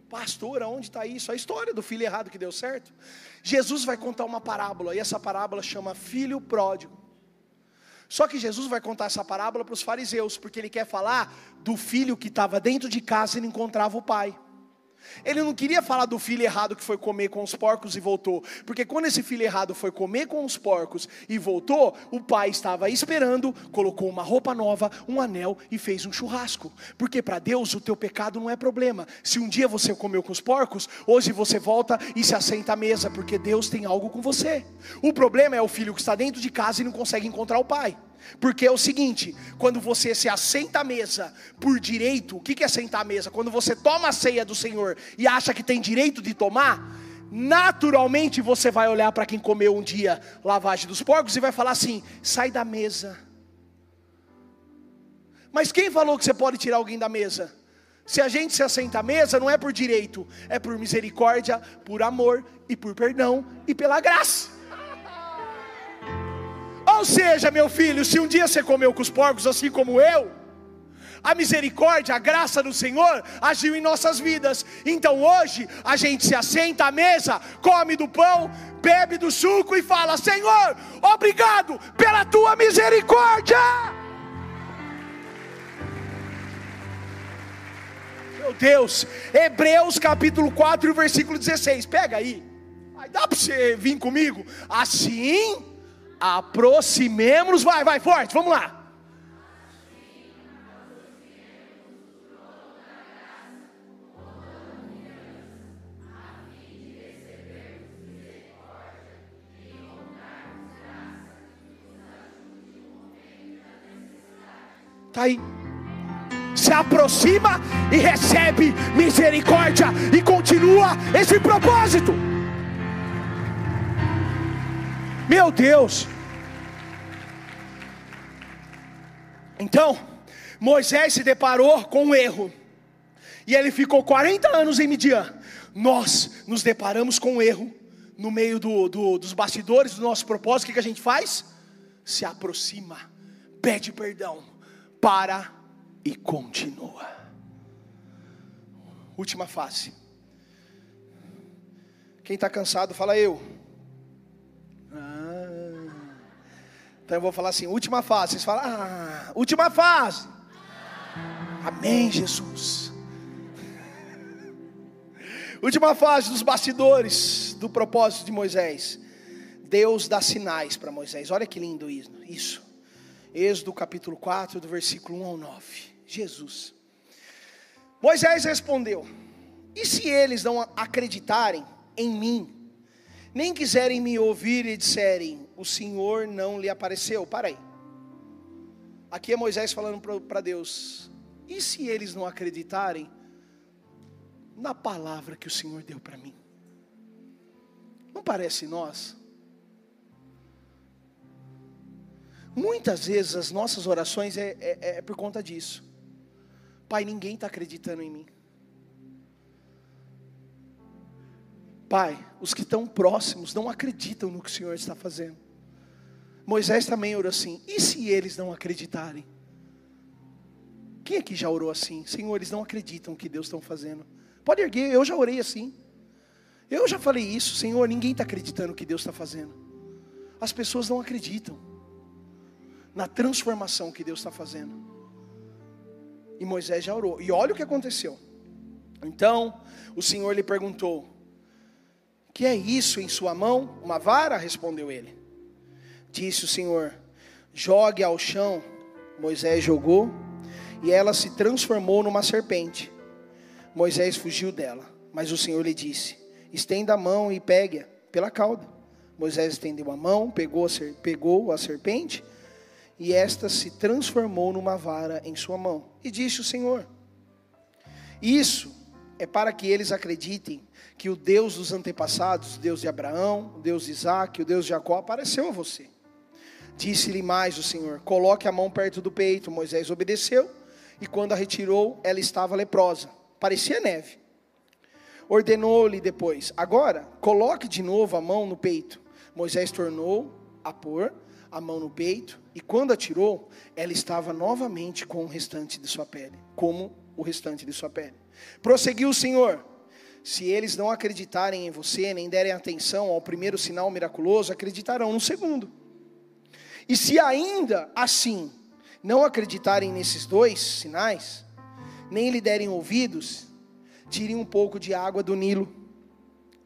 Pastor, aonde está isso? A história do filho errado que deu certo. Jesus vai contar uma parábola, e essa parábola chama Filho Pródigo. Só que Jesus vai contar essa parábola para os fariseus, porque ele quer falar do filho que estava dentro de casa e não encontrava o pai. Ele não queria falar do filho errado que foi comer com os porcos e voltou, porque quando esse filho errado foi comer com os porcos e voltou, o pai estava esperando, colocou uma roupa nova, um anel e fez um churrasco. Porque para Deus o teu pecado não é problema. Se um dia você comeu com os porcos, hoje você volta e se assenta à mesa, porque Deus tem algo com você. O problema é o filho que está dentro de casa e não consegue encontrar o pai. Porque é o seguinte: quando você se assenta à mesa por direito, o que é sentar à mesa? Quando você toma a ceia do Senhor e acha que tem direito de tomar, naturalmente você vai olhar para quem comeu um dia lavagem dos porcos e vai falar assim: sai da mesa. Mas quem falou que você pode tirar alguém da mesa? Se a gente se assenta à mesa, não é por direito, é por misericórdia, por amor e por perdão e pela graça. Ou seja, meu filho, se um dia você comeu com os porcos assim como eu, a misericórdia, a graça do Senhor agiu em nossas vidas. Então hoje a gente se assenta à mesa, come do pão, bebe do suco e fala: Senhor, obrigado pela tua misericórdia. Meu Deus, Hebreus capítulo 4, versículo 16. Pega aí. Dá para você vir comigo? Assim aproximemos, vai, vai, forte, vamos lá. Está aí. Se aproxima e recebe misericórdia e continua esse propósito. Meu Deus! Então, Moisés se deparou com um erro, e ele ficou 40 anos em Midian. Nós nos deparamos com um erro no meio do, do, dos bastidores do nosso propósito. O que, que a gente faz? Se aproxima, pede perdão, para e continua. Última fase. Quem está cansado, fala eu. Então eu vou falar assim, última fase. Vocês falam, ah, última fase. Amém, Jesus. última fase dos bastidores do propósito de Moisés. Deus dá sinais para Moisés. Olha que lindo isso. Êxodo capítulo 4, do versículo 1 ao 9. Jesus. Moisés respondeu: E se eles não acreditarem em mim, nem quiserem me ouvir e disserem: O Senhor não lhe apareceu? Para aí. Aqui é Moisés falando para Deus: E se eles não acreditarem na palavra que o Senhor deu para mim? Não parece nós? Muitas vezes as nossas orações é, é, é por conta disso. Pai, ninguém está acreditando em mim. Pai, os que estão próximos não acreditam no que o Senhor está fazendo. Moisés também orou assim: e se eles não acreditarem? Quem aqui já orou assim? Senhor, eles não acreditam que Deus está fazendo. Pode erguer, eu já orei assim. Eu já falei isso, Senhor, ninguém está acreditando que Deus está fazendo. As pessoas não acreditam na transformação que Deus está fazendo. E Moisés já orou. E olha o que aconteceu. Então, o Senhor lhe perguntou: Que é isso em sua mão? Uma vara? Respondeu ele. Disse o Senhor: Jogue ao chão. Moisés jogou, e ela se transformou numa serpente. Moisés fugiu dela, mas o Senhor lhe disse: Estenda a mão e pegue-a pela cauda. Moisés estendeu a mão, pegou a, pegou a serpente e esta se transformou numa vara em sua mão. E disse o Senhor: Isso é para que eles acreditem que o Deus dos antepassados, o Deus de Abraão, o Deus de Isaac, o Deus de Jacó, apareceu a você. Disse-lhe mais o Senhor: Coloque a mão perto do peito. Moisés obedeceu, e quando a retirou, ela estava leprosa, parecia neve. Ordenou-lhe depois: Agora, coloque de novo a mão no peito. Moisés tornou a pôr a mão no peito, e quando atirou, ela estava novamente com o restante de sua pele, como o restante de sua pele. Prosseguiu o Senhor: Se eles não acreditarem em você, nem derem atenção ao primeiro sinal miraculoso, acreditarão no segundo. E se ainda assim não acreditarem nesses dois sinais, nem lhe derem ouvidos, tirem um pouco de água do Nilo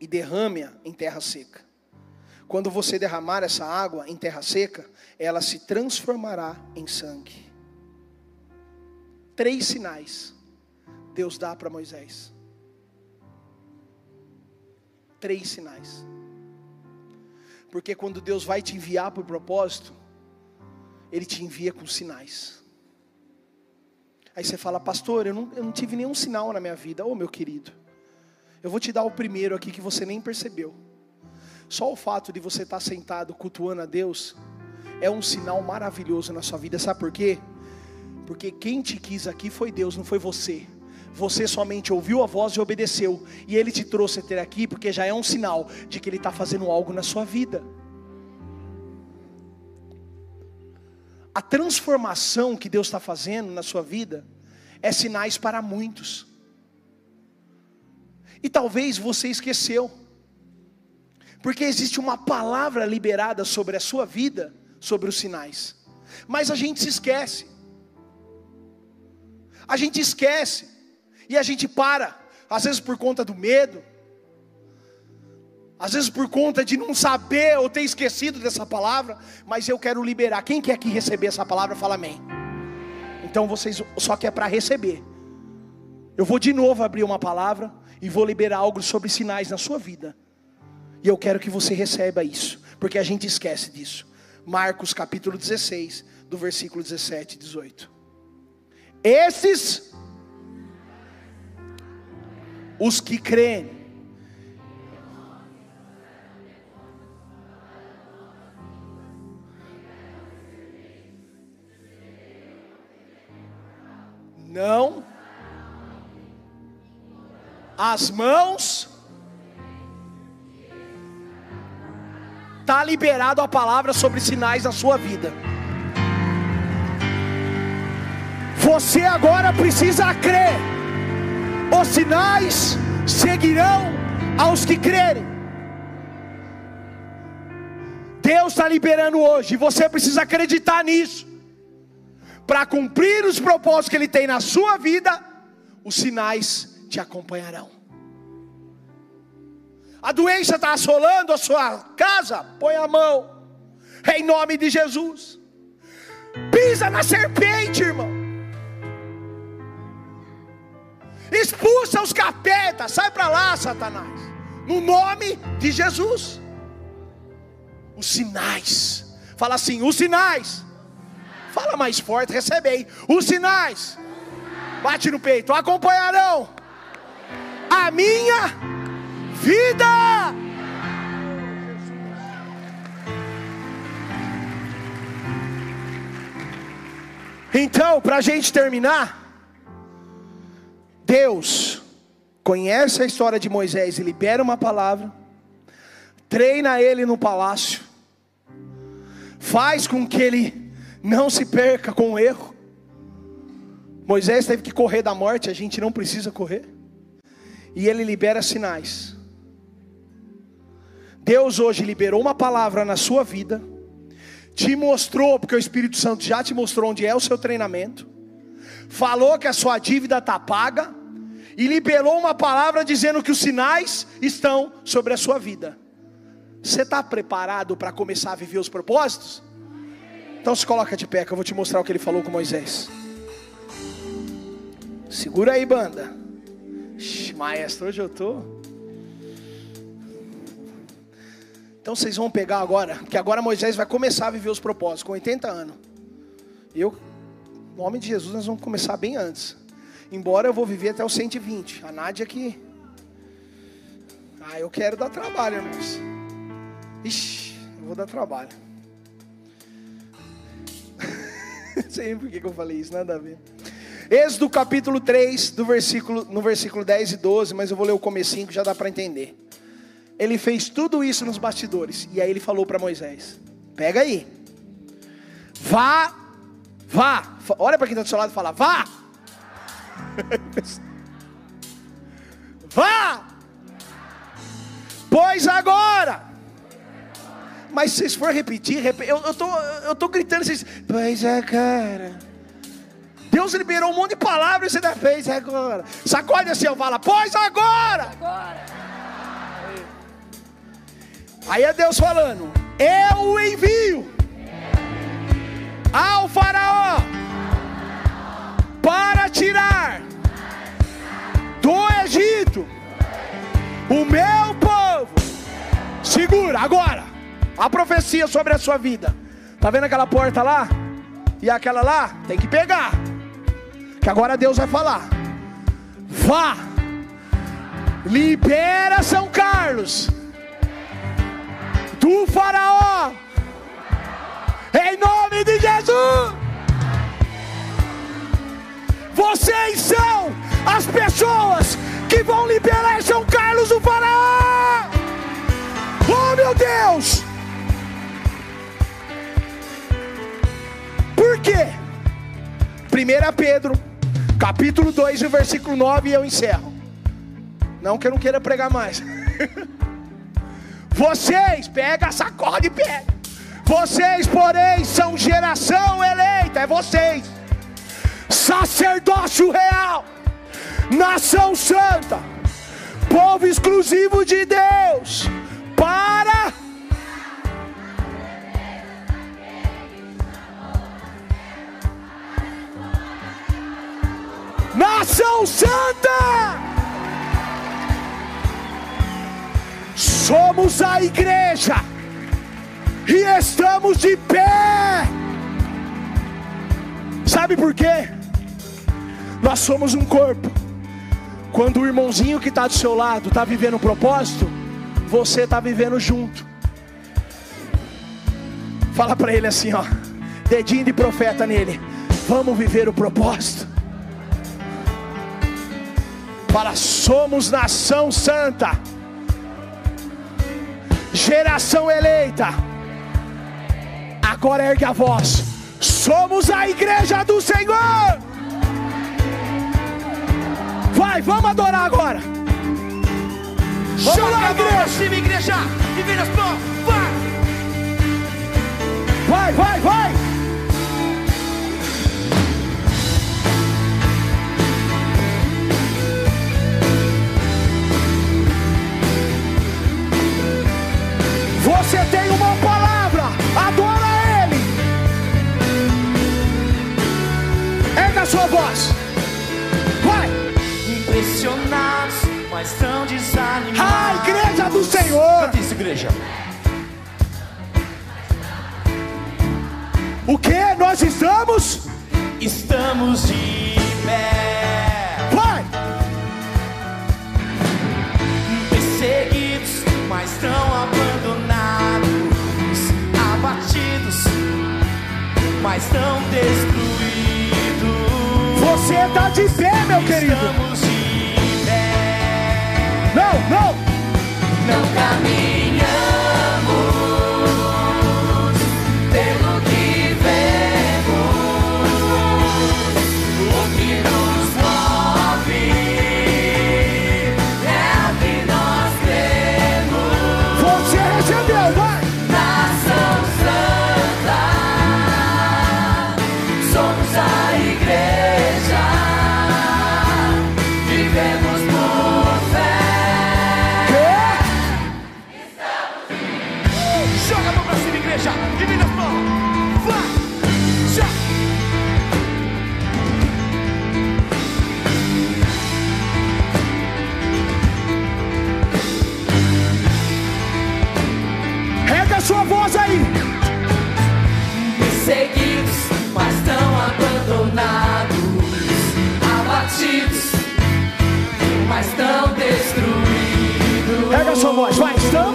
e derrame-a em terra seca. Quando você derramar essa água em terra seca, ela se transformará em sangue. Três sinais Deus dá para Moisés. Três sinais. Porque quando Deus vai te enviar para o propósito, Ele te envia com sinais. Aí você fala, pastor, eu não, eu não tive nenhum sinal na minha vida. Ô oh, meu querido, eu vou te dar o primeiro aqui que você nem percebeu. Só o fato de você estar sentado cultuando a Deus é um sinal maravilhoso na sua vida. Sabe por quê? Porque quem te quis aqui foi Deus, não foi você. Você somente ouviu a voz e obedeceu. E Ele te trouxe até aqui porque já é um sinal de que Ele está fazendo algo na sua vida. A transformação que Deus está fazendo na sua vida é sinais para muitos. E talvez você esqueceu porque existe uma palavra liberada sobre a sua vida, sobre os sinais. Mas a gente se esquece. A gente esquece. E a gente para, às vezes por conta do medo, às vezes por conta de não saber ou ter esquecido dessa palavra, mas eu quero liberar. Quem quer aqui receber essa palavra, fala amém. Então vocês só quer para receber. Eu vou de novo abrir uma palavra e vou liberar algo sobre sinais na sua vida. E eu quero que você receba isso, porque a gente esquece disso. Marcos capítulo 16, do versículo 17 e 18. Esses, os que creem, não as mãos Está liberado a palavra sobre sinais na sua vida. Você agora precisa crer. Os sinais seguirão aos que crerem. Deus está liberando hoje, você precisa acreditar nisso. Para cumprir os propósitos que Ele tem na sua vida, os sinais te acompanharão a doença está assolando a sua casa, põe a mão, em nome de Jesus. Pisa na serpente, irmão. expulsa os capetas, sai para lá, Satanás. No nome de Jesus. Os sinais. Fala assim, os sinais. Fala mais forte, recebe aí. Os sinais. Bate no peito. Acompanharão a minha vida. Então, para a gente terminar, Deus conhece a história de Moisés e libera uma palavra, treina ele no palácio, faz com que ele não se perca com o erro. Moisés teve que correr da morte, a gente não precisa correr, e ele libera sinais. Deus hoje liberou uma palavra na sua vida te mostrou, porque o Espírito Santo já te mostrou onde é o seu treinamento, falou que a sua dívida está paga, e liberou uma palavra dizendo que os sinais estão sobre a sua vida. Você está preparado para começar a viver os propósitos? Então se coloca de pé que eu vou te mostrar o que ele falou com Moisés. Segura aí, banda. maestro, hoje eu estou. Então vocês vão pegar agora, que agora Moisés vai começar a viver os propósitos com 80 anos. Eu, no nome de Jesus, nós vamos começar bem antes. Embora eu vou viver até os 120. A Nádia aqui. Ah, eu quero dar trabalho, irmãos. Ixi, eu vou dar trabalho. sei por que eu falei isso, nada a ver. Êxodo capítulo 3, do versículo, no versículo 10 e 12, mas eu vou ler o comecinho que já dá para entender. Ele fez tudo isso nos bastidores. E aí ele falou para Moisés: Pega aí. Vá. Vá. Olha para quem está do seu lado e fala: Vá. Vá. Pois agora. Mas se vocês for repetir, eu, eu, tô, eu tô gritando, vocês. Pois é, cara. Deus liberou um monte de palavras e você dá fez agora. Sacode assim, eu falo, pois agora. Agora. Aí é Deus falando: Eu o envio ao Faraó para tirar do Egito o meu povo. Segura agora a profecia sobre a sua vida. Tá vendo aquela porta lá? E aquela lá? Tem que pegar. Que agora Deus vai falar. Vá. Libera São Carlos do Faraó, em nome de Jesus. Vocês são as pessoas que vão liberar São Carlos do Faraó. Oh meu Deus! 1 Pedro, capítulo 2, versículo 9, e eu encerro. Não que eu não queira pregar mais. Vocês, pega, sacode e pega. Vocês, porém, são geração eleita, é vocês. Sacerdócio real, nação santa, povo exclusivo de Deus, para nação santa. Somos a igreja e estamos de pé. Sabe por quê? Nós somos um corpo. Quando o irmãozinho que está do seu lado está vivendo um propósito, você está vivendo junto. Fala para ele assim, ó, dedinho de profeta nele. Vamos viver o propósito. Fala, somos nação santa geração eleita. Agora ergue a voz. Somos a igreja do Senhor. Vai, vamos adorar agora. Vamos lá, igreja. igreja. Vai, vai, vai. Você tem uma palavra, adora Ele. Erga a sua voz. Vai. Impressionados, mas tão desanimados. A igreja do Senhor. Cadê essa igreja. O que nós estamos? Estamos de pé. Vai! Perseguidos, mas tão mas tão destruídos. Você tá de pé, meu Estamos querido. Estamos de pé. Não, não. Não caminhe. Schweiz,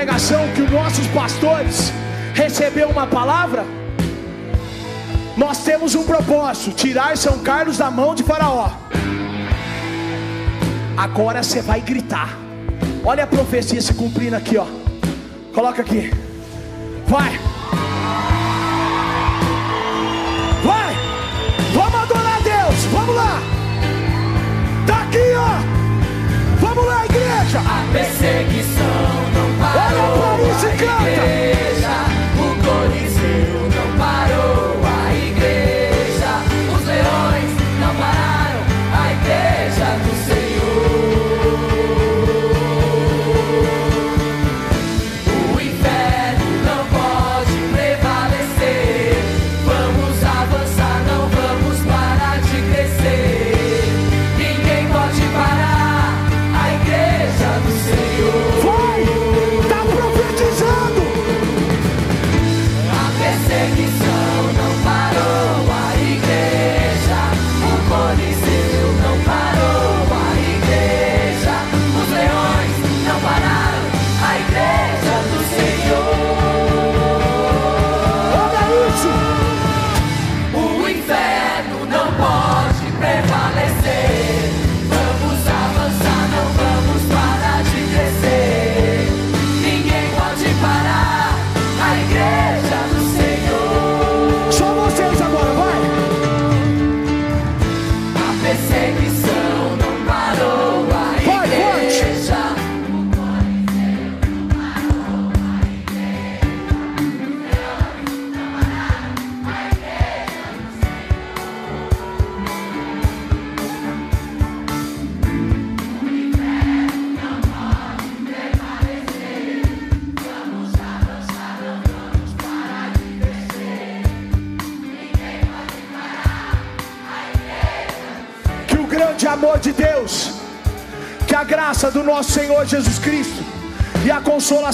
pregação que os nossos pastores recebeu uma palavra? Nós temos um propósito: tirar São Carlos da mão de Faraó. Agora você vai gritar. Olha a profecia se cumprindo aqui, ó. Coloca aqui. Vai. volta.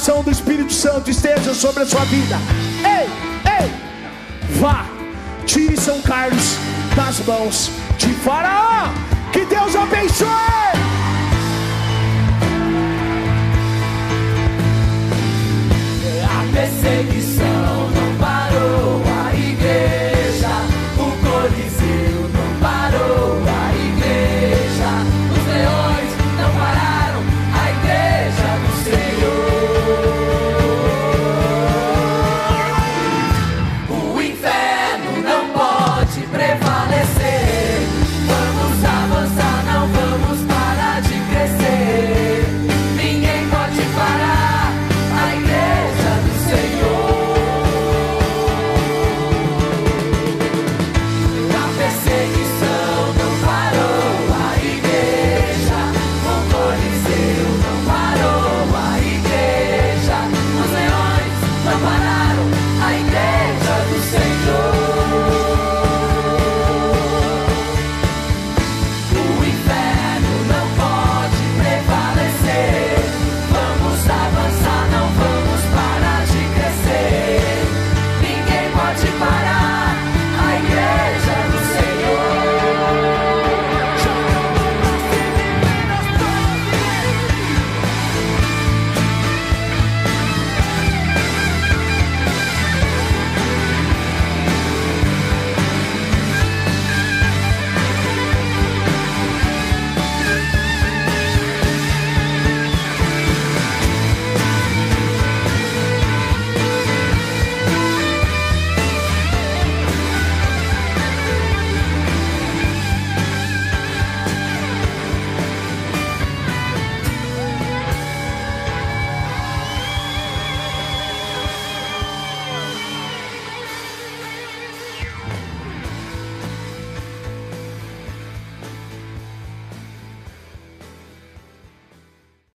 do Espírito Santo esteja sobre a sua vida.